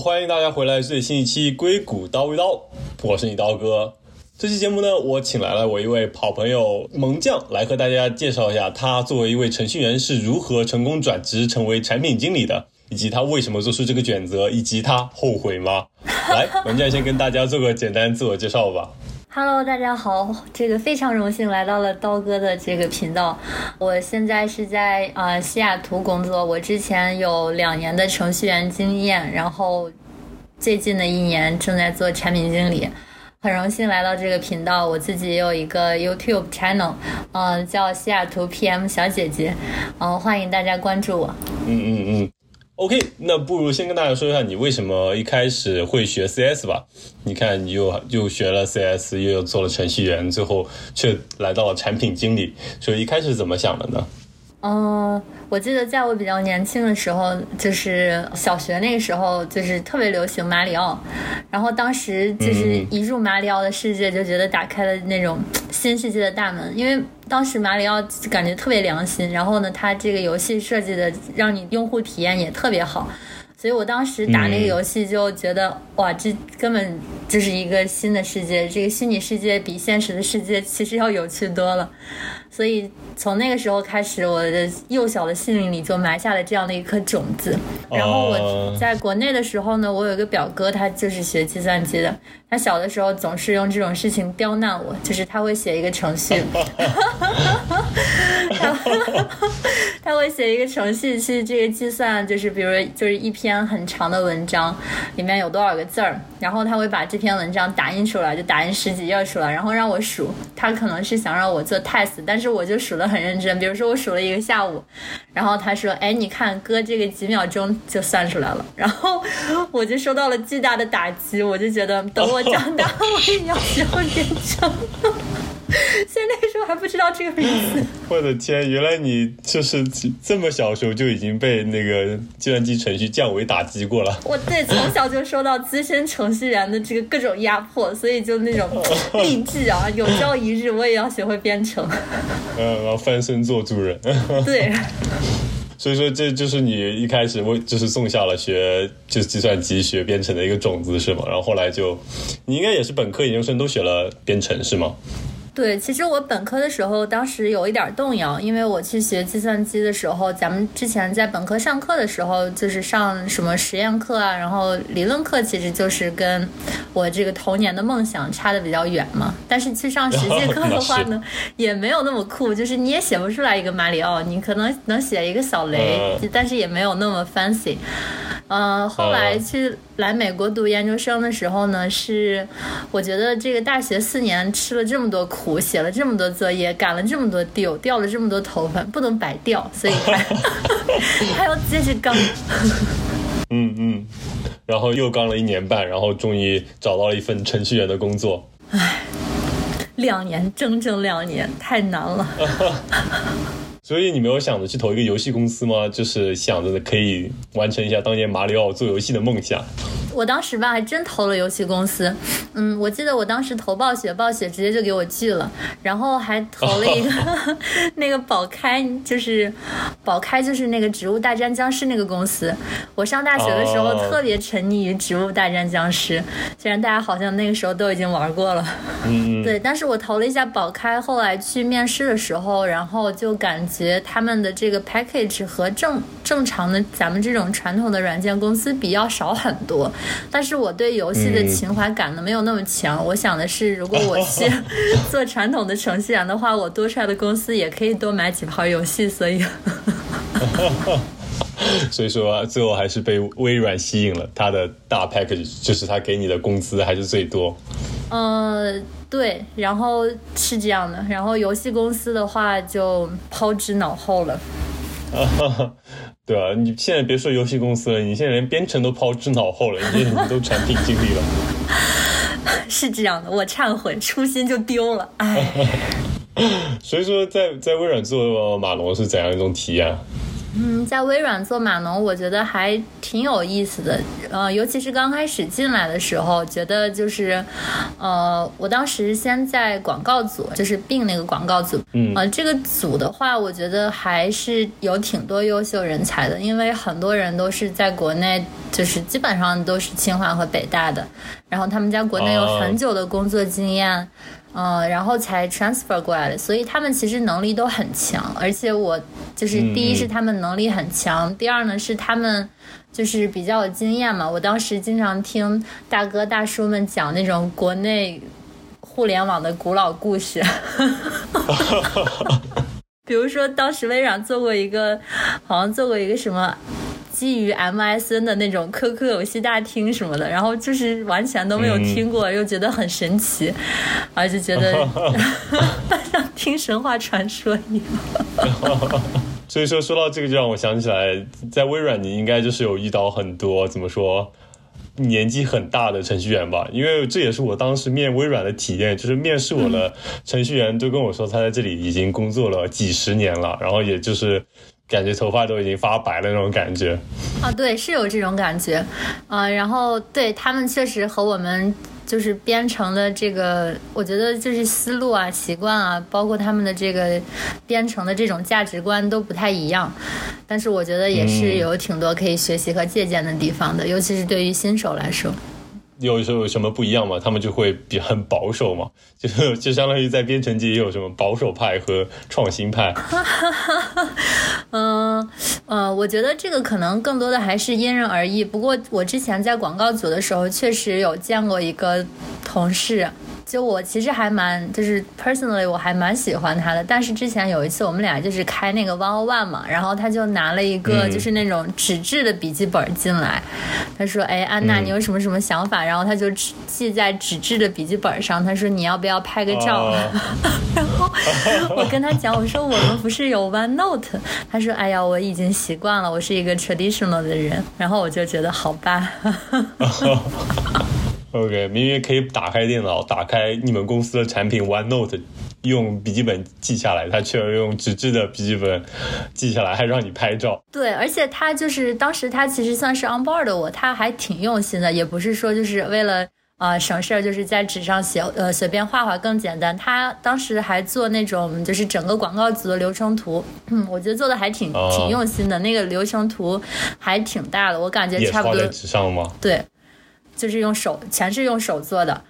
欢迎大家回来最新一期《硅谷刀一刀》，我是你刀哥。这期节目呢，我请来了我一位好朋友萌将来和大家介绍一下，他作为一位程序员是如何成功转职成为产品经理的，以及他为什么做出这个选择，以及他后悔吗？来，萌将先跟大家做个简单自我介绍吧。Hello，大家好，这个非常荣幸来到了刀哥的这个频道。我现在是在啊西雅图工作，我之前有两年的程序员经验，然后最近的一年正在做产品经理。很荣幸来到这个频道，我自己也有一个 YouTube channel，嗯，叫西雅图 PM 小姐姐，嗯，欢迎大家关注我。嗯嗯嗯。OK，那不如先跟大家说一下你为什么一开始会学 CS 吧。你看，你又又学了 CS，又做了程序员，最后却来到了产品经理，所以一开始怎么想的呢？嗯，我记得在我比较年轻的时候，就是小学那个时候，就是特别流行马里奥，然后当时就是一入马里奥的世界，就觉得打开了那种新世界的大门，因为当时马里奥感觉特别良心，然后呢，它这个游戏设计的让你用户体验也特别好，所以我当时打那个游戏就觉得哇，这根本就是一个新的世界，这个虚拟世界比现实的世界其实要有趣多了。所以从那个时候开始，我的幼小的心灵里就埋下了这样的一颗种子。然后我在国内的时候呢，我有一个表哥，他就是学计算机的。他小的时候总是用这种事情刁难我，就是他会写一个程序，他会写一个程序去这个计算，就是比如就是一篇很长的文章里面有多少个字儿，然后他会把这篇文章打印出来，就打印十几页出来，然后让我数。他可能是想让我做 test，但是我就数的很认真。比如说我数了一个下午，然后他说：“哎，你看哥这个几秒钟就算出来了。”然后我就受到了巨大的打击，我就觉得等我。长大，我也要学会编程。所以那个时候还不知道这个名字。我的天，原来你就是这么小时候就已经被那个计算机程序降维打击过了。我对从小就受到资深程序员的这个各种压迫，所以就那种 励志啊，有朝一日我也要学会编程。嗯，然后翻身做主人。对。所以说，这就是你一开始为就是种下了学就是计算机学编程的一个种子，是吗？然后后来就，你应该也是本科、研究生都学了编程，是吗？对，其实我本科的时候，当时有一点动摇，因为我去学计算机的时候，咱们之前在本科上课的时候，就是上什么实验课啊，然后理论课，其实就是跟我这个童年的梦想差的比较远嘛。但是去上实 际课的话呢，也没有那么酷，就是你也写不出来一个马里奥，你可能能写一个小雷，但是也没有那么 fancy。嗯，后来去来美国读研究生的时候呢，是我觉得这个大学四年吃了这么多苦。写了这么多作业，赶了这么多 deal，掉了这么多头发，不能白掉，所以还 还要继续刚。嗯嗯，然后又刚了一年半，然后终于找到了一份程序员的工作。唉，两年，整整两年，太难了。所以你没有想着去投一个游戏公司吗？就是想着可以完成一下当年马里奥做游戏的梦想。我当时吧，还真投了游戏公司。嗯，我记得我当时投暴雪，暴雪直接就给我拒了。然后还投了一个 那个宝开，就是宝开，就是那个《植物大战僵尸》那个公司。我上大学的时候特别沉溺于《植物大战僵尸》，虽然大家好像那个时候都已经玩过了。嗯。对，但是我投了一下宝开，后来去面试的时候，然后就感觉他们的这个 package 和正正常的咱们这种传统的软件公司比要少很多。但是我对游戏的情怀感呢没有那么强。我想的是，如果我去 做传统的程序员的话，我多出来的公司也可以多买几盘游戏。所以，所以说最后还是被微软吸引了。它的大 package 就是它给你的工资还是最多。呃，对，然后是这样的。然后游戏公司的话就抛之脑后了。啊 对啊，你现在别说游戏公司了，你现在连编程都抛之脑后了，你你都产品经理了。是这样的，我忏悔，初心就丢了，哎。所以说，在在微软做马龙是怎样一种体验？嗯，在微软做码农，我觉得还挺有意思的。呃，尤其是刚开始进来的时候，觉得就是，呃，我当时先在广告组，就是并那个广告组，嗯呃，这个组的话，我觉得还是有挺多优秀人才的，因为很多人都是在国内，就是基本上都是清华和北大的，然后他们在国内有哦很久的工作经验。嗯，然后才 transfer 过来的，所以他们其实能力都很强，而且我就是嗯第一嗯是他们能力很强，第二呢是他们就是比较有经验嘛。我当时经常听大哥大叔们讲那种国内互联网的古老故事，比如说当时微软做过一个，好像做过一个什么。基于 MSN 的那种 QQ 游戏大厅什么的，然后就是完全都没有听过，又觉得很神奇，而且觉得 像听神话传说一样。所以说，说到这个，就让我想起来，在微软你应该就是有遇到很多怎么说年纪很大的程序员吧？因为这也是我当时面微软的体验，就是面试我的程序员都跟我说，他在这里已经工作了几十年了，然后也就是感觉头发都已经发白了那种感觉。啊，对，是有这种感觉，呃，然后对他们确实和我们就是编程的这个，我觉得就是思路啊、习惯啊，包括他们的这个编程的这种价值观都不太一样，但是我觉得也是嗯有挺多可以学习和借鉴的地方的，尤其是对于新手来说。有时候有什么不一样吗？他们就会比很保守嘛，就是就相当于在编程界也有什么保守派和创新派。嗯呃，我觉得这个可能更多的还是因人而异。不过我之前在广告组的时候，确实有见过一个同事。就我其实还蛮，就是 personally 我还蛮喜欢他的，但是之前有一次我们俩就是开那个 one on one 嘛，然后他就拿了一个嗯就是那种纸质的笔记本进来，他说：“哎，安娜，嗯你有什么什么想法？”然后他就记记在纸质的笔记本上，他说：“你要不要拍个照？”啊 然后我跟他讲，我说我们不是有 OneNote？他说：“哎呀，我已经习惯了，我是一个 traditional 的人。”然后我就觉得好吧。OK，明明可以打开电脑，打开你们公司的产品 OneNote，用笔记本记下来，他却要用纸质的笔记本记下来，还让你拍照。对，而且他就是当时他其实算是 on board 的我，他还挺用心的，也不是说就是为了。啊、省事儿就是在纸上写，呃，随便画画更简单。他当时还做那种就是整个广告组的流程图，嗯，我觉得做的还挺、哦挺用心的。那个流程图还挺大的，我感觉差不多也是画在纸上吗？对，就是用手，全是用手做的，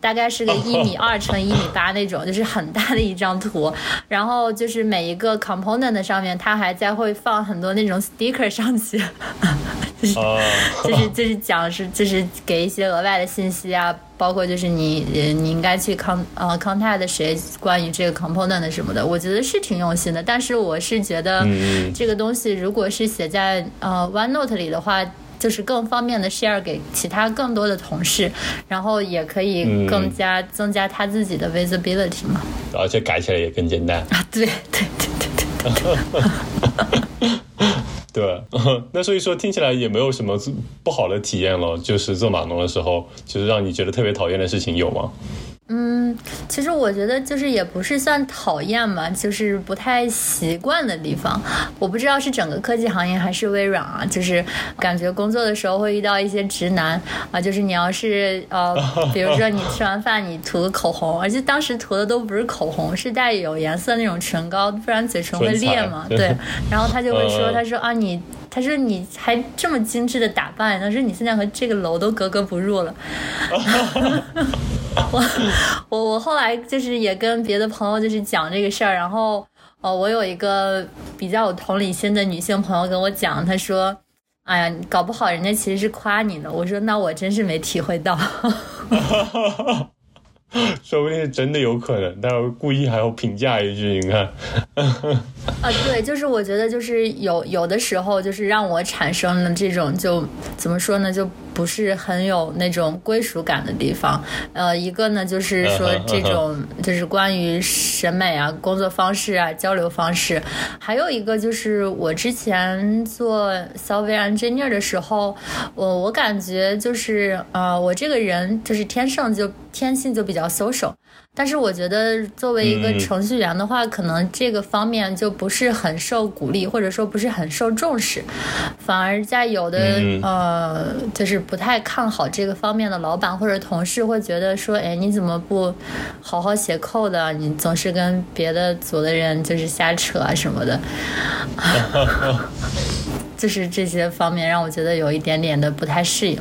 大概是个一米二乘一米八那种，就是很大的一张图。然后就是每一个 component 上面，它还在会放很多那种 sticker 上去，就是啊，就是就是讲是就是给一些额外的信息啊，包括就是你呃你应该去 con 呃 contact 谁关于这个 component 的什么的，我觉得是挺用心的。但是我是觉得嗯这个东西如果是写在呃 OneNote 里的话。就是更方便的 share 给其他更多的同事，然后也可以更加增加他自己的 visibility 嘛。而且改起来也更简单。啊，对对对对对对。对，那所以说听起来也没有什么不好的体验了。就是做码农的时候，就是让你觉得特别讨厌的事情有吗？嗯，其实我觉得就是也不是算讨厌嘛，就是不太习惯的地方。我不知道是整个科技行业还是微软啊，就是感觉工作的时候会遇到一些直男啊，就是你要是呃，比如说你吃完饭你涂个口红，而且当时涂的都不是口红，是带有颜色那种唇膏，不然嘴唇会裂嘛。对，然后他就会说，呃他说啊你。他说：“你还这么精致的打扮，他说你现在和这个楼都格格不入了。”我我我后来就是也跟别的朋友就是讲这个事儿，然后呃，我有一个比较有同理心的女性朋友跟我讲，她说：“哎呀，搞不好人家其实是夸你呢。”我说：“那我真是没体会到。” 说不定是真的有可能，但是故意还要评价一句，你看，啊，对，就是我觉得就是有有的时候就是让我产生了这种就怎么说呢，就不是很有那种归属感的地方。呃，一个呢就是说这种就是关于审美啊、工作方式啊、交流方式，还有一个就是我之前做 software engineer 的时候，我我感觉就是呃，我这个人就是天生就天性就比较 social。但是我觉得，作为一个程序员的话，可能这个方面就不是很受鼓励，或者说不是很受重视，反而在有的呃，就是不太看好这个方面的老板或者同事会觉得说，哎，你怎么不好好写扣的？你总是跟别的组的人就是瞎扯啊什么的，就是这些方面让我觉得有一点点的不太适应。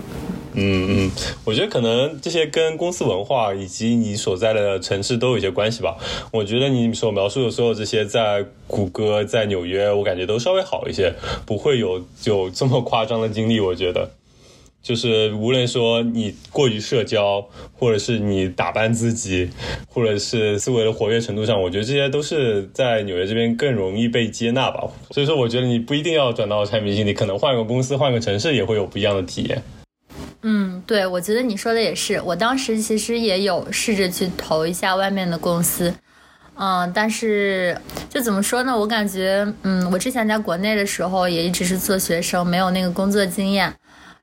嗯嗯，我觉得可能这些跟公司文化以及你所在的城市都有一些关系吧。我觉得你所描述的所有这些，在谷歌、在纽约，我感觉都稍微好一些，不会有有这么夸张的经历。我觉得，就是无论说你过于社交，或者是你打扮自己，或者是思维的活跃程度上，我觉得这些都是在纽约这边更容易被接纳吧。所以说，我觉得你不一定要转到产品经理，可能换个公司、换个城市也会有不一样的体验。嗯，对，我觉得你说的也是。我当时其实也有试着去投一下外面的公司，嗯，但是就怎么说呢？我感觉，嗯，我之前在国内的时候也一直是做学生，没有那个工作经验。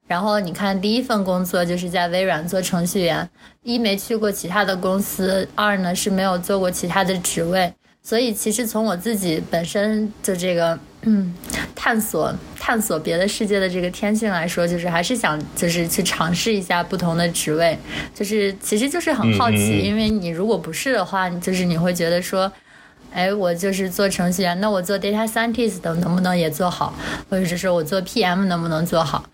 然后你看，第一份工作就是在微软做程序员，一没去过其他的公司，二呢是没有做过其他的职位。所以其实从我自己本身就这个。嗯，探索探索别的世界的这个天性来说，就是还是想就是去尝试一下不同的职位，就是其实就是很好奇，因为你如果不是的话，就是你会觉得说，哎，我就是做程序员，那我做 data scientist 能不能也做好，或者是说我做 PM 能不能做好？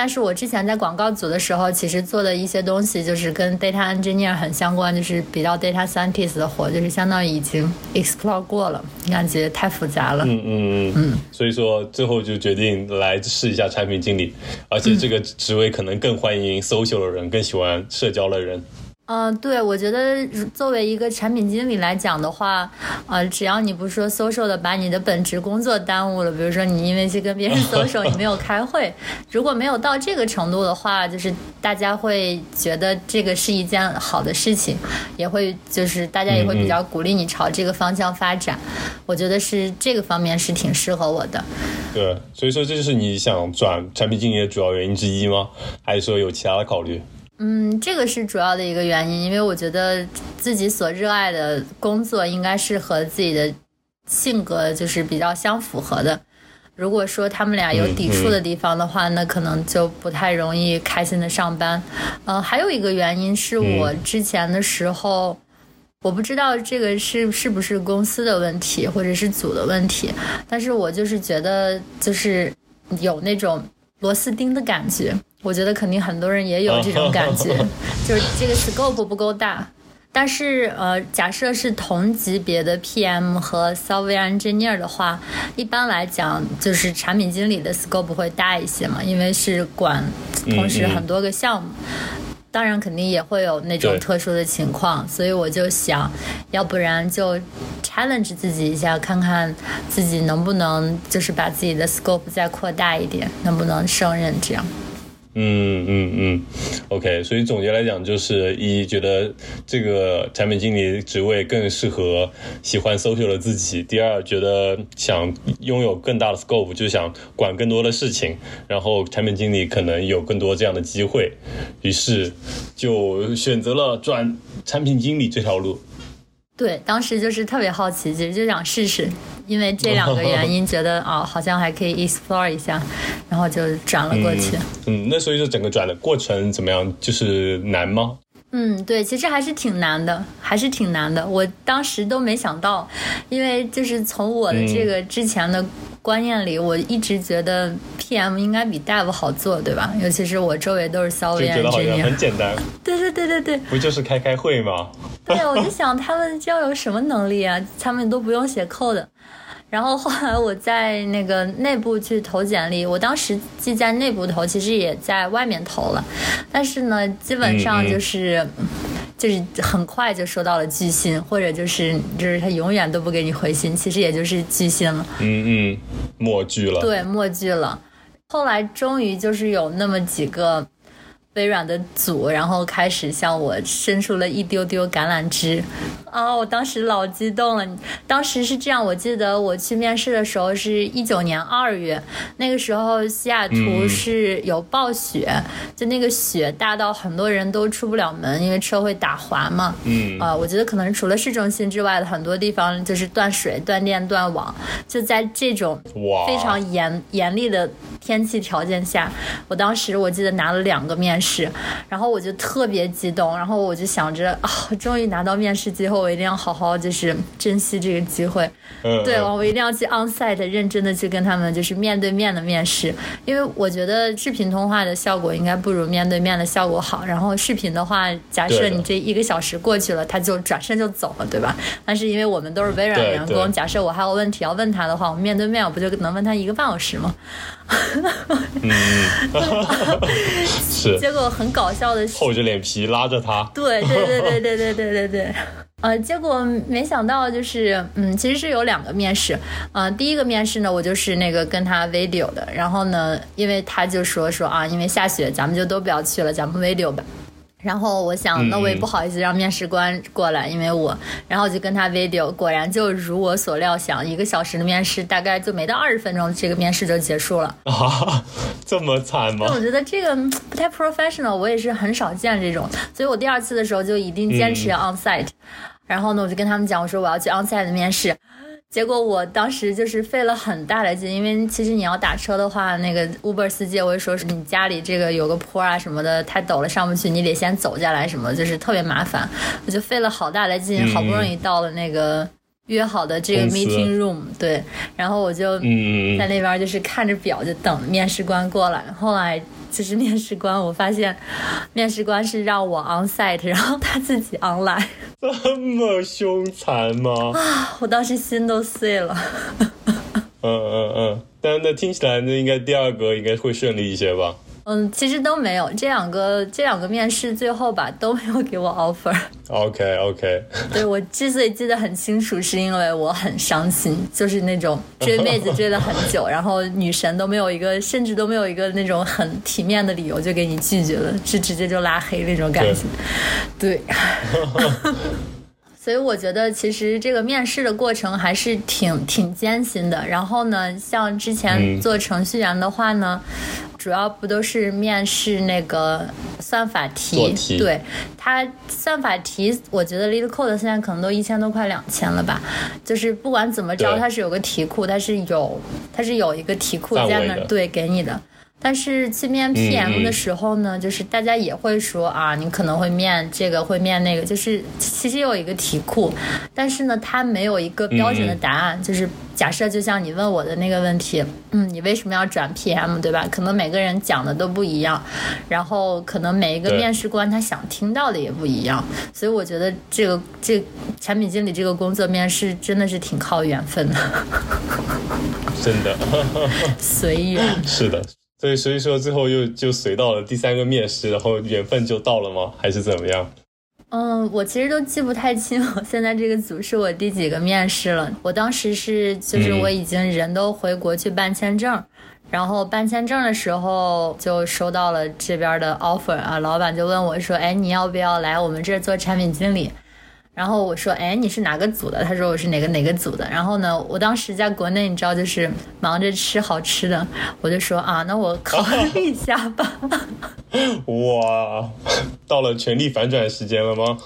但是我之前在广告组的时候，其实做的一些东西就是跟 data engineer 很相关，就是比较 data scientist 的活，就是相当于已经 explore 过了，感觉太复杂了。嗯嗯嗯。所以说最后就决定来试一下产品经理，而且这个职位可能更欢迎 social 的人，更喜欢社交的人。嗯，对，我觉得作为一个产品经理来讲的话，呃，只要你不说 social 的把你的本职工作耽误了，比如说你因为去跟别人 social，你没有开会，如果没有到这个程度的话，就是大家会觉得这个是一件好的事情，也会就是大家也会比较鼓励你朝这个方向发展。我觉得是这个方面是挺适合我的。对，所以说这就是你想转产品经理的主要原因之一吗？还是说有其他的考虑？嗯，这个是主要的一个原因，因为我觉得自己所热爱的工作应该是和自己的性格就是比较相符合的。如果说他们俩有抵触的地方的话，那可能就不太容易开心的上班。呃，还有一个原因是我之前的时候，我不知道这个是是不是公司的问题或者是组的问题，但是我就是觉得就是有那种螺丝钉的感觉。我觉得肯定很多人也有这种感觉，就是这个 scope 不够大。但是呃，假设是同级别的 PM 和 software engineer 的话，一般来讲就是产品经理的 scope 会大一些嘛，因为是管同时很多个项目。当然肯定也会有那种特殊的情况，所以我就想，要不然就 challenge 自己一下，看看自己能不能就是把自己的 scope 再扩大一点，能不能胜任这样。嗯嗯嗯，OK，所以总结来讲，就是一觉得这个产品经理职位更适合喜欢 social 的自己；第二，觉得想拥有更大的 scope，就想管更多的事情，然后产品经理可能有更多这样的机会，于是就选择了转产品经理这条路。对，当时就是特别好奇，其实就想试试，因为这两个原因，觉得啊，好像还可以 explore 一下，然后就转了过去。嗯，那所以就整个转的过程怎么样？就是难吗？嗯，对，其实还是挺难的，还是挺难的。我当时都没想到，因为就是从我的这个之前的观念里，我一直觉得 PM 应该比 Dev 好做，对吧？尤其是我周围都是 software 就觉得好像很简单。对对对对对，不就是开开会吗？对，我就想他们要有什么能力啊？他们都不用写 code。然后后来我在那个内部去投简历，我当时既在内部投，其实也在外面投了，但是呢，基本上就是就是很快就收到了拒信，或者就是就是他永远都不给你回信，其实也就是拒信了。嗯嗯，默拒了。对，默拒了。后来终于就是有那么几个。微软的组，然后开始向我伸出了一丢丢橄榄枝，啊，我当时老激动了。当时是这样，我记得我去面试的时候是一九年二月，那个时候西雅图是有暴雪，就那个雪大到很多人都出不了门，因为车会打滑嘛。嗯，啊，我觉得可能除了市中心之外的很多地方就是断水、断电、断网，就在这种非常严严厉的天气条件下，我当时我记得拿了两个面。试，然后我就特别激动，然后我就想着啊，终于拿到面试机会，我一定要好好就是珍惜这个机会。嗯，对，我一定要去 onsite 认真的去跟他们就是面对面的面试，因为我觉得视频通话的效果应该不如面对面的效果好。然后视频的话，假设你这一个小时过去了，他就转身就走了，对吧？但是因为我们都是微软员工，假设我还有问题要问他的话，我们面对面我不就能问他一个半小时吗？嗯，是。结果很搞笑的，厚着脸皮拉着他。对对对对对对对对对。呃，结果没想到就是，嗯，其实是有两个面试。呃，第一个面试呢，我就是那个跟他 video 的。然后呢，因为他就说说啊，因为下雪，咱们就都不要去了，咱们 video 吧。然后我想，那我也不好意思让面试官过来，因为我，然后我就跟他 video，果然就如我所料想，一个小时的面试大概就没到二十分钟，这个面试就结束了。啊，这么惨吗？我觉得这个不太 professional，我也是很少见这种，所以我第二次的时候就一定坚持要 on site。然后呢，我就跟他们讲，我说我要去 on site 的面试。结果我当时就是费了很大的劲，因为其实你要打车的话，那个 Uber 司机会说是你家里这个有个坡啊什么的，太陡了上不去，你得先走下来什么，就是特别麻烦。我就费了好大的劲，好不容易到了那个约好的这个 meeting room，对，然后我就在那边就是看着表就等面试官过来，后来。就是面试官，我发现面试官是让我 on site，然后他自己 online，这么凶残吗？啊，我当时心都碎了。嗯嗯嗯，但那听起来那应该第二个应该会顺利一些吧？嗯，其实都没有，这两个这两个面试最后吧都没有给我 offer。OK OK。对我之所以记得很清楚，是因为我很伤心，就是那种追妹子追了很久，然后女神都没有一个，甚至都没有一个那种很体面的理由就给你拒绝了，是直接就拉黑那种感觉。对。所以我觉得其实这个面试的过程还是挺挺艰辛的。然后呢，像之前做程序员的话呢。主要不都是面试那个算法题？对，它算法题，我觉得 LeetCode 现在可能都一千多块两千了吧。就是不管怎么着，它是有个题库，它是有它是有一个题库在那儿，对，给你的。但是去面 PM 的时候呢，就是大家也会说啊，你可能会面这个，会面那个，就是其实有一个题库，但是呢，它没有一个标准的答案。就是假设就像你问我的那个问题，嗯，你为什么要转 PM，对吧？可能每个人讲的都不一样，然后可能每一个面试官他想听到的也不一样，所以我觉得这个这产品经理这个工作面试真的是挺靠缘分的，真的 随缘 是的。所以，所以说最后又就随到了第三个面试，然后缘分就到了吗？还是怎么样？嗯，我其实都记不太清，我 现在这个组是我第几个面试了。我当时是，就是我已经人都回国去办签证，然后办签证的时候就收到了这边的 offer 啊，老板就问我说：“哎，你要不要来我们这做产品经理？”然后我说，哎，你是哪个组的？他说我是哪个哪个组的。然后呢，我当时在国内，你知道，就是忙着吃好吃的，我就说啊，那我考虑一下吧。哇，到了全力反转时间了吗？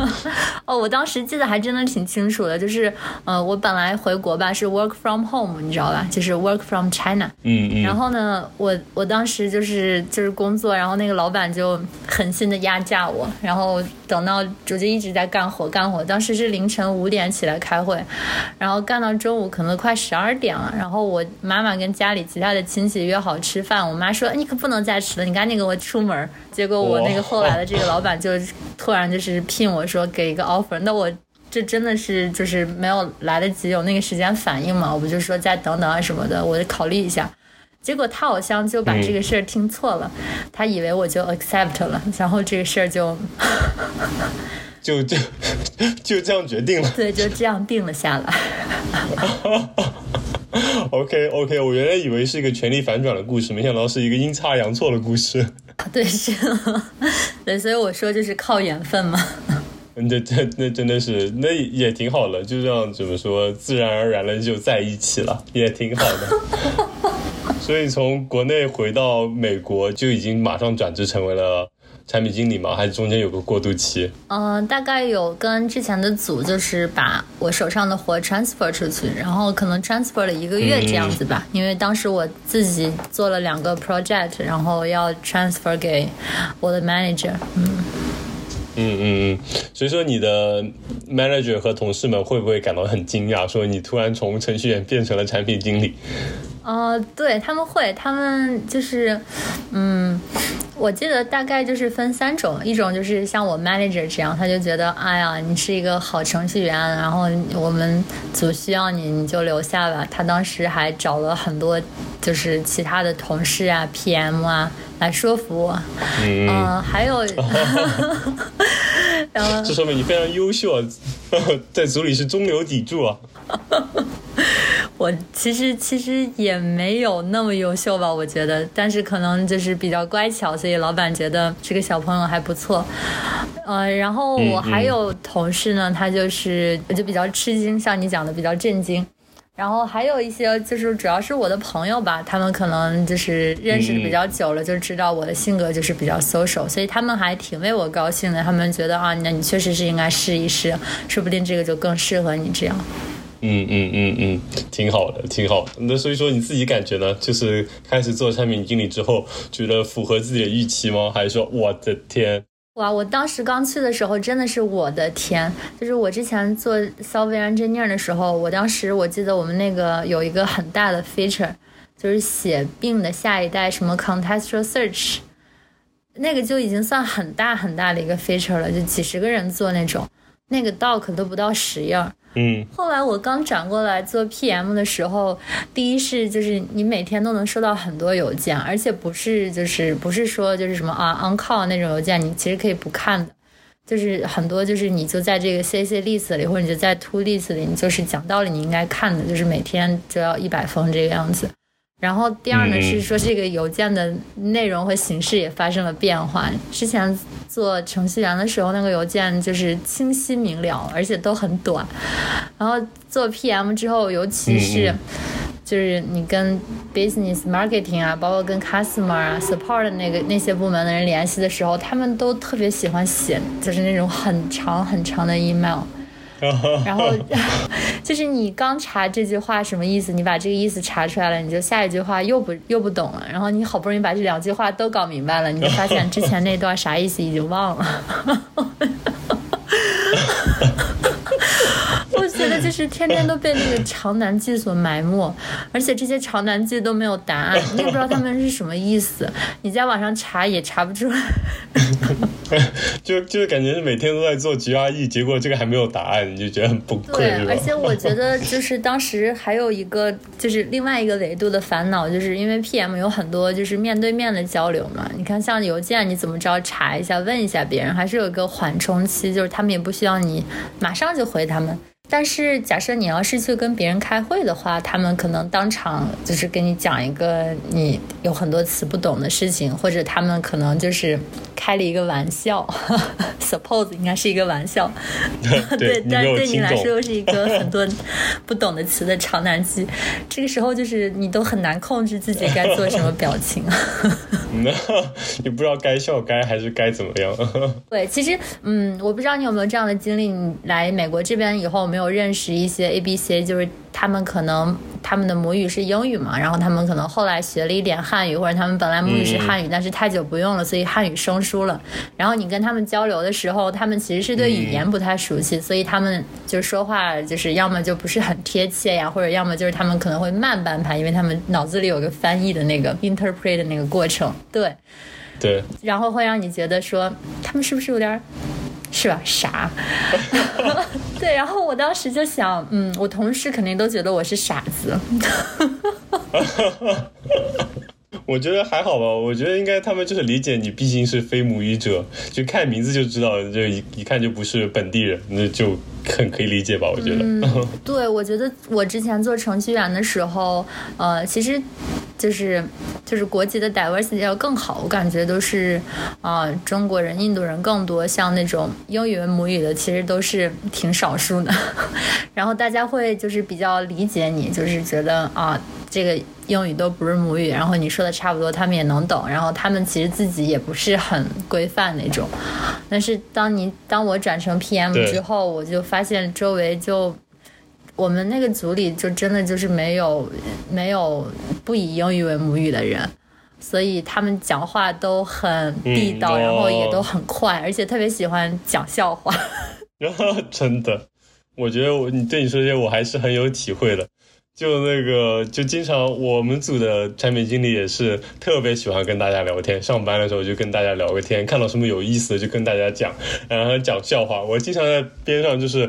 哦，我当时记得还真的挺清楚的，就是呃，我本来回国吧是 work from home，你知道吧？就是 work from China。嗯嗯。然后呢，我我当时就是就是工作，然后那个老板就狠心的压榨我，然后等到我就一直在干活。干活，当时是凌晨五点起来开会，然后干到中午可能快十二点了。然后我妈妈跟家里其他的亲戚约好吃饭，我妈说你可不能再吃了，你赶紧给我出门。结果我那个后来的这个老板就突然就是聘我说给一个 offer，那我这真的是就是没有来得及有那个时间反应嘛，我不就说再等等啊什么的，我就考虑一下。结果他好像就把这个事儿听错了，他以为我就 accept 了，然后这个事儿就。就就就这样决定了，对，就这样定了下来。OK OK，我原来以为是一个权力反转的故事，没想到是一个阴差阳错的故事。对，是，对，所以我说就是靠缘分嘛。那这那真的是那也挺好的，就这样怎么说，自然而然的就在一起了，也挺好的。所以从国内回到美国，就已经马上转职成为了产品经理吗？还是中间有个过渡期？嗯，大概有跟之前的组，就是把我手上的活 transfer 出去，然后可能 transfer 了一个月这样子吧。因为当时我自己做了两个 project，然后要 transfer 给我的 manager。嗯。嗯嗯嗯，所以说你的 manager 和同事们会不会感到很惊讶，说你突然从程序员变成了产品经理？呃，对他们会，他们就是，嗯，我记得大概就是分三种，一种就是像我 manager 这样，他就觉得，哎呀，你是一个好程序员，然后我们组需要你，你就留下吧。他当时还找了很多就是其他的同事啊，PM 啊。来说服我，嗯，还有，然后这说明你非常优秀啊，在组里是中流砥柱啊。我其实其实也没有那么优秀吧，我觉得，但是可能就是比较乖巧，所以老板觉得这个小朋友还不错。呃，然后我还有同事呢，他就是就比较吃惊，像你讲的比较震惊。然后还有一些就是主要是我的朋友吧，他们可能就是认识的比较久了，就知道我的性格就是比较 social，所以他们还挺为我高兴的。他们觉得啊，那你确实是应该试一试，说不定这个就更适合你这样。嗯嗯嗯嗯，挺好的，挺好的。那所以说你自己感觉呢？就是开始做产品经理之后，觉得符合自己的预期吗？还是说我的天？哇！我当时刚去的时候，真的是我的天！就是我之前做 software engineer 的时候，我当时我记得我们那个有一个很大的 feature，就是写病的下一代什么 contextual search，那个就已经算很大很大的一个 feature 了，就几十个人做那种，那个 doc 都不到十页。嗯，后来我刚转过来做 PM 的时候，第一是就是你每天都能收到很多邮件，而且不是就是不是说就是什么啊 on call 那种邮件，你其实可以不看的，就是很多就是你就在这个 CC list 里，或者你就在 To list 里，你就是讲道理你应该看的，就是每天就要一百封这个样子。然后第二呢是说这个邮件的内容和形式也发生了变化。之前做程序员的时候，那个邮件就是清晰明了，而且都很短。然后做 PM 之后，尤其是就是你跟 business marketing 啊，包括跟 customer 啊、support 那个那些部门的人联系的时候，他们都特别喜欢写，就是那种很长很长的 email。然后 就是你刚查这句话什么意思，你把这个意思查出来了，你就下一句话又不又不懂了。然后你好不容易把这两句话都搞明白了，你就发现之前那段啥意思已经忘了。我觉得就是天天都被那个长难句所埋没，而且这些长难句都没有答案，你也不知道他们是什么意思，你在网上查也查不出来。就就是感觉是每天都在做 GRE，结果这个还没有答案，你就觉得很崩溃。对，而且我觉得就是当时还有一个就是另外一个维度的烦恼，就是因为 PM 有很多就是面对面的交流嘛。你看像邮件，你怎么着查一下问一下别人，还是有一个缓冲期，就是他们也不需要你马上就回他们。但是，假设你要是去跟别人开会的话，他们可能当场就是跟你讲一个你有很多词不懂的事情，或者他们可能就是开了一个玩笑，suppose 应该是一个玩笑，对，但对你来说又是一个很多 不懂的词的长难句。这个时候就是你都很难控制自己该做什么表情，你不知道该笑该还是该怎么样。对，其实嗯，我不知道你有没有这样的经历，你来美国这边以后没有。认识一些 A B C，就是他们可能他们的母语是英语嘛，然后他们可能后来学了一点汉语，或者他们本来母语是汉语，但是太久不用了，所以汉语生疏了。然后你跟他们交流的时候，他们其实是对语言不太熟悉，所以他们就说话就是要么就不是很贴切呀，或者要么就是他们可能会慢半拍，因为他们脑子里有个翻译的那个 interpret 的那个过程。对，对，然后会让你觉得说他们是不是有点。是吧？傻，对。然后我当时就想，嗯，我同事肯定都觉得我是傻子。我觉得还好吧，我觉得应该他们就是理解你毕竟是非母语者，就看名字就知道，就一一看就不是本地人，那就很可以理解吧？我觉得。嗯，对，我觉得我之前做程序员的时候，呃，其实就是就是国籍的 diversity 要更好，我感觉都是啊、中国人、印度人更多，像那种英语为母语的，其实都是挺少数的。然后大家会就是比较理解你，就是觉得啊。这个英语都不是母语，然后你说的差不多，他们也能懂。然后他们其实自己也不是很规范那种。但是当你当我转成 PM 之后，我就发现周围就我们那个组里就真的就是没有没有不以英语为母语的人。所以他们讲话都很地道，嗯然后也哦都很快，而且特别喜欢讲笑话。然 后 真的，我觉得我你对你说这些我还是很有体会的。就那个，就经常我们组的产品经理也是特别喜欢跟大家聊天。上班的时候就跟大家聊个天，看到什么有意思的就跟大家讲，然后讲笑话。我经常在边上就是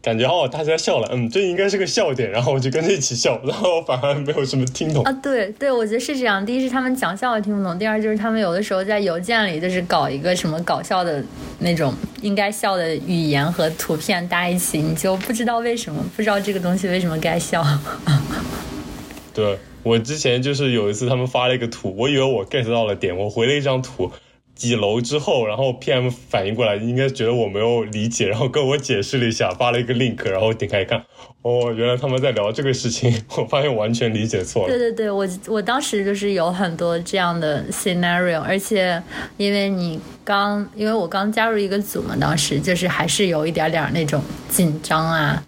感觉哦，大家笑了，嗯，这应该是个笑点，然后我就跟着一起笑，然后反而没有什么听懂。啊，对对，我觉得是这样。第一是他们讲笑话听不懂，第二就是他们有的时候在邮件里就是搞一个什么搞笑的那种应该笑的语言和图片搭一起，你就不知道为什么，不知道这个东西为什么该笑。对我之前就是有一次他们发了一个图，我以为我 get 到了点，我回了一张图。几楼之后，然后 PM 反应过来，应该觉得我没有理解，然后跟我解释了一下，发了一个 link，然后点开一看，哦，原来他们在聊这个事情，我发现完全理解错了。对对对，我我当时就是有很多这样的 scenario，而且因为你刚，因为我刚加入一个组嘛，当时就是还是有一点点那种紧张啊。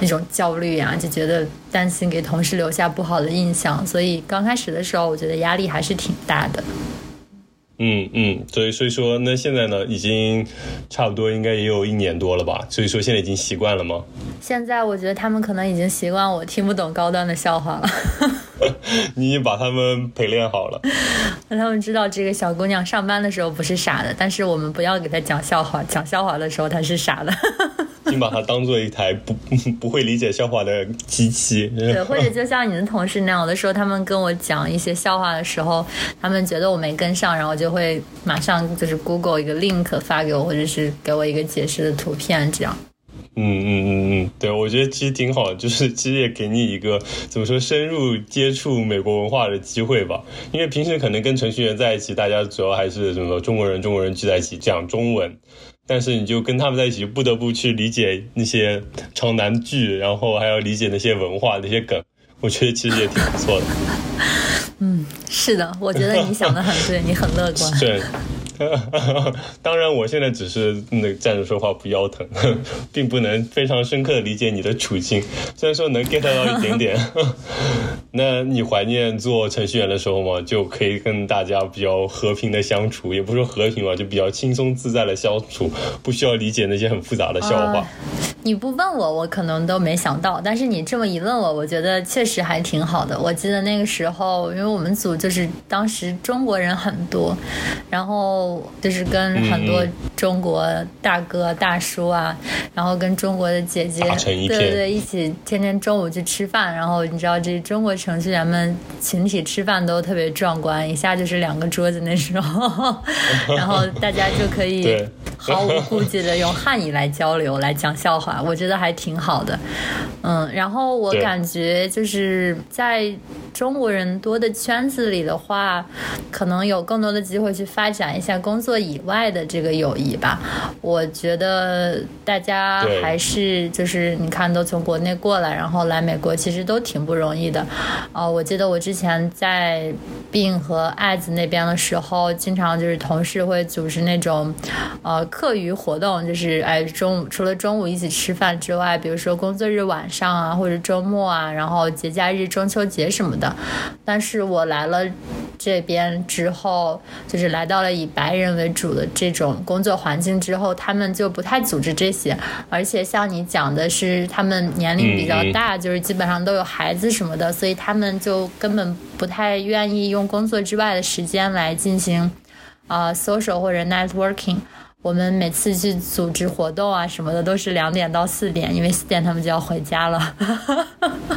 那种焦虑啊，就觉得担心给同事留下不好的印象，所以刚开始的时候，我觉得压力还是挺大的。嗯嗯，所以所以说，那现在呢，已经差不多应该也有一年多了吧？所以说现在已经习惯了吗？现在我觉得他们可能已经习惯我听不懂高端的笑话了，你已经把他们陪练好了。让 他们知道这个小姑娘上班的时候不是傻的，但是我们不要给她讲笑话，讲笑话的时候她是傻的。已经把它当做一台不 不会理解笑话的机器。对，或者就像你的同事那样，有的时候他们跟我讲一些笑话的时候，他们觉得我没跟上，然后就会马上就是 Google 一个 link 发给我，或者是给我一个解释的图片，这样。嗯嗯嗯嗯，对，我觉得其实挺好的，就是其实也给你一个怎么说深入接触美国文化的机会吧。因为平时可能跟程序员在一起，大家主要还是什么中国人中国人聚在一起讲中文，但是你就跟他们在一起，不得不去理解那些长难句，然后还要理解那些文化那些梗，我觉得其实也挺不错的。嗯，是的，我觉得你想的很对，你很乐观。对。当然，我现在只是那站着说话不腰疼，并不能非常深刻的理解你的处境。虽然说能 get 到一点点，那你怀念做程序员的时候吗？就可以跟大家比较和平的相处，也不说和平吧，就比较轻松自在的相处，不需要理解那些很复杂的笑话。你不问我，我可能都没想到。但是你这么一问我，我觉得确实还挺好的。我记得那个时候，因为我们组就是当时中国人很多，然后就是跟很多中国大哥大叔啊，然后跟中国的姐姐，对对对，一起天天中午去吃饭。然后你知道，这中国程序员们群体吃饭都特别壮观，一下就是两个桌子那时候，然后大家就可以毫无顾忌的用汉语来交流，来讲笑话。我觉得还挺好的，嗯，然后我感觉就是在中国人多的圈子里的话，可能有更多的机会去发展一下工作以外的这个友谊吧。我觉得大家还是就是你看都从国内过来，然后来美国，其实都挺不容易的。啊、我记得我之前在病和艾子那边的时候，经常就是同事会组织那种呃课余活动，就是哎中午除了中午一起吃饭之外，比如说工作日晚上啊，或者周末啊，然后节假日、中秋节什么的。但是我来了这边之后，就是来到了以白人为主的这种工作环境之后，他们就不太组织这些，而且像你讲的是，他们年龄比较大，就是基本上都有孩子什么的，所以他们就根本不太愿意用工作之外的时间来进行啊、呃 social 或者 networking。我们每次去组织活动啊什么的，都是两点到四点，因为四点他们就要回家了。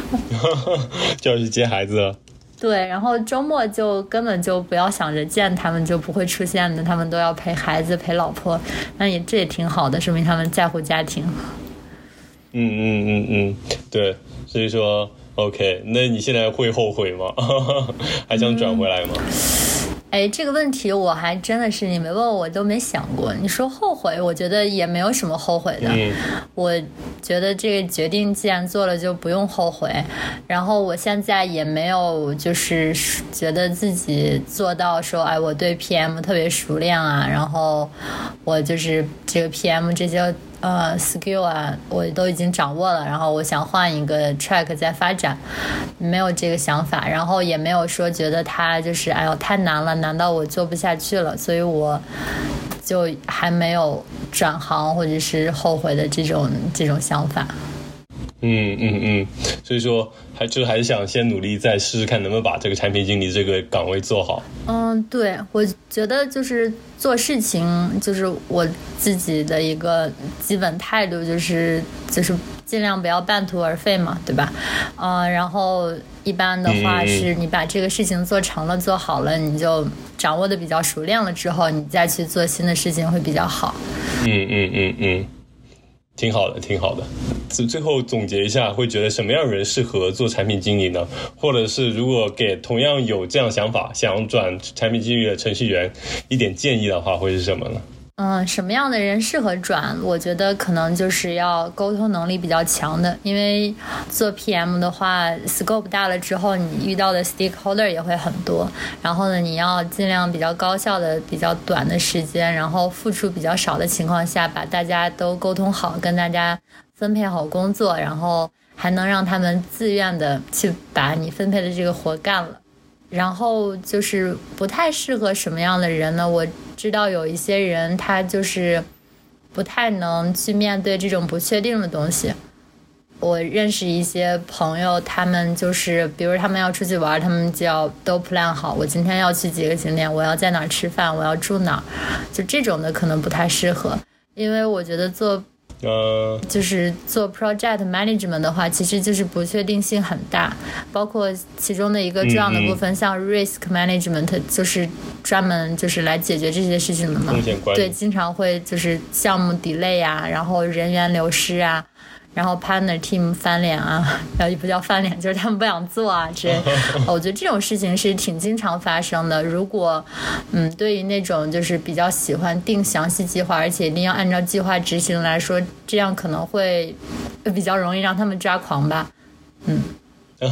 就要去接孩子了。对，然后周末就根本就不要想着见他们，就不会出现的。他们都要陪孩子、陪老婆，那也这也挺好的，说明他们在乎家庭。嗯嗯嗯嗯，对，所以说 OK，那你现在会后悔吗？还想转回来吗？哎，这个问题我还真的是你没问我都没想过。你说后悔，我觉得也没有什么后悔的。我觉得这个决定既然做了，就不用后悔。然后我现在也没有就是觉得自己做到说，哎，我对 PM 特别熟练啊，然后我就是这个 PM 这些。呃，skill 啊，我都已经掌握了，然后我想换一个 track 再发展，没有这个想法，然后也没有说觉得它就是哎呦太难了，难到我做不下去了，所以我就还没有转行或者是后悔的这种这种想法。嗯嗯嗯，所以说还就还是想先努力再试试看能不能把这个产品经理这个岗位做好。嗯，对，我觉得就是做事情就是我自己的一个基本态度，就是就是尽量不要半途而废嘛，对吧？嗯，然后一般的话是你把这个事情做成了、做好了，你就掌握的比较熟练了之后，你再去做新的事情会比较好。嗯嗯嗯嗯。挺好的，挺好的。最最后总结一下，会觉得什么样人适合做产品经理呢？或者是如果给同样有这样想法、想转产品经理的程序员一点建议的话，会是什么呢？嗯，什么样的人适合转？我觉得可能就是要沟通能力比较强的，因为做 PM 的话，scope 大了之后，你遇到的 stakeholder 也会很多。然后呢，你要尽量比较高效的、比较短的时间，然后付出比较少的情况下，把大家都沟通好，跟大家分配好工作，然后还能让他们自愿的去把你分配的这个活干了。然后就是不太适合什么样的人呢？我知道有一些人他就是不太能去面对这种不确定的东西。我认识一些朋友，他们就是比如他们要出去玩，他们就要都 plan 好，我今天要去几个景点，我要在哪吃饭，我要住哪儿，就这种的可能不太适合，因为我觉得做。呃，就是做 project management 的话，其实就是不确定性很大，包括其中的一个重要的部分，像 risk management，就是专门就是来解决这些事情的嘛。对，经常会就是项目 delay 啊，然后人员流失啊。然后 partner team 翻脸啊，然 后也不叫翻脸，就是他们不想做啊，之类 我觉得这种事情是挺经常发生的。如果嗯，对于那种就是比较喜欢定详细计划，而且一定要按照计划执行来说，这样可能会比较容易让他们抓狂吧。嗯，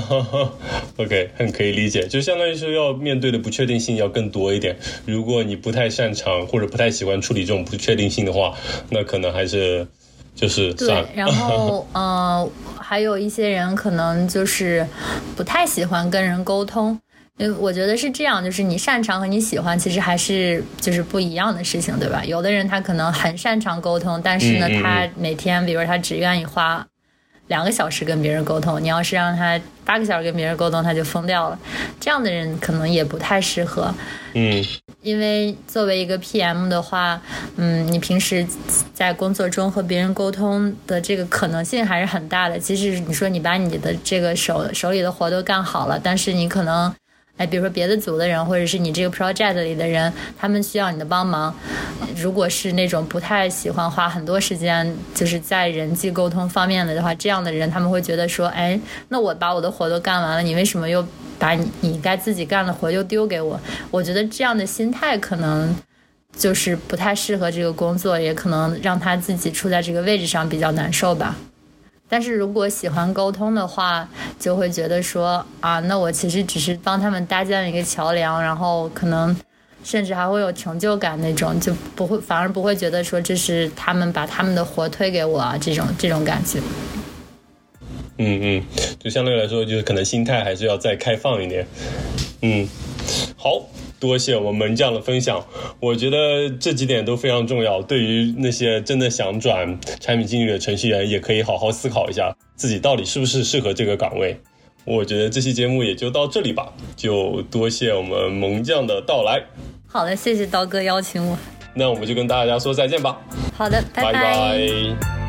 OK，很可以理解，就相当于是要面对的不确定性要更多一点。如果你不太擅长或者不太喜欢处理这种不确定性的话，那可能还是。就是对，然后 呃，还有一些人可能就是不太喜欢跟人沟通，因为我觉得是这样，就是你擅长和你喜欢其实还是就是不一样的事情，对吧？有的人他可能很擅长沟通，但是呢，他每天比如他只愿意花。两个小时跟别人沟通，你要是让他八个小时跟别人沟通，他就疯掉了。这样的人可能也不太适合。嗯，因为作为一个 PM 的话，嗯，你平时在工作中和别人沟通的这个可能性还是很大的。即使你说你把你的这个手手里的活都干好了，但是你可能。哎，比如说别的组的人，或者是你这个 project 里的人，他们需要你的帮忙。如果是那种不太喜欢花很多时间，就是在人际沟通方面的的话，这样的人他们会觉得说，哎，那我把我的活都干完了，你为什么又把你你该自己干的活又丢给我？我觉得这样的心态可能就是不太适合这个工作，也可能让他自己处在这个位置上比较难受吧。但是如果喜欢沟通的话，就会觉得说啊，那我其实只是帮他们搭建了一个桥梁，然后可能甚至还会有成就感那种，就不会反而不会觉得说这是他们把他们的活推给我啊这种这种感觉。嗯嗯，就相对来说，就是可能心态还是要再开放一点。嗯，好。多谢我们门将的分享，我觉得这几点都非常重要。对于那些真的想转产品经理的程序员，也可以好好思考一下自己到底是不是适合这个岗位。我觉得这期节目也就到这里吧，就多谢我们门将的到来。好的，谢谢刀哥邀请我。那我们就跟大家说再见吧。好的，拜拜。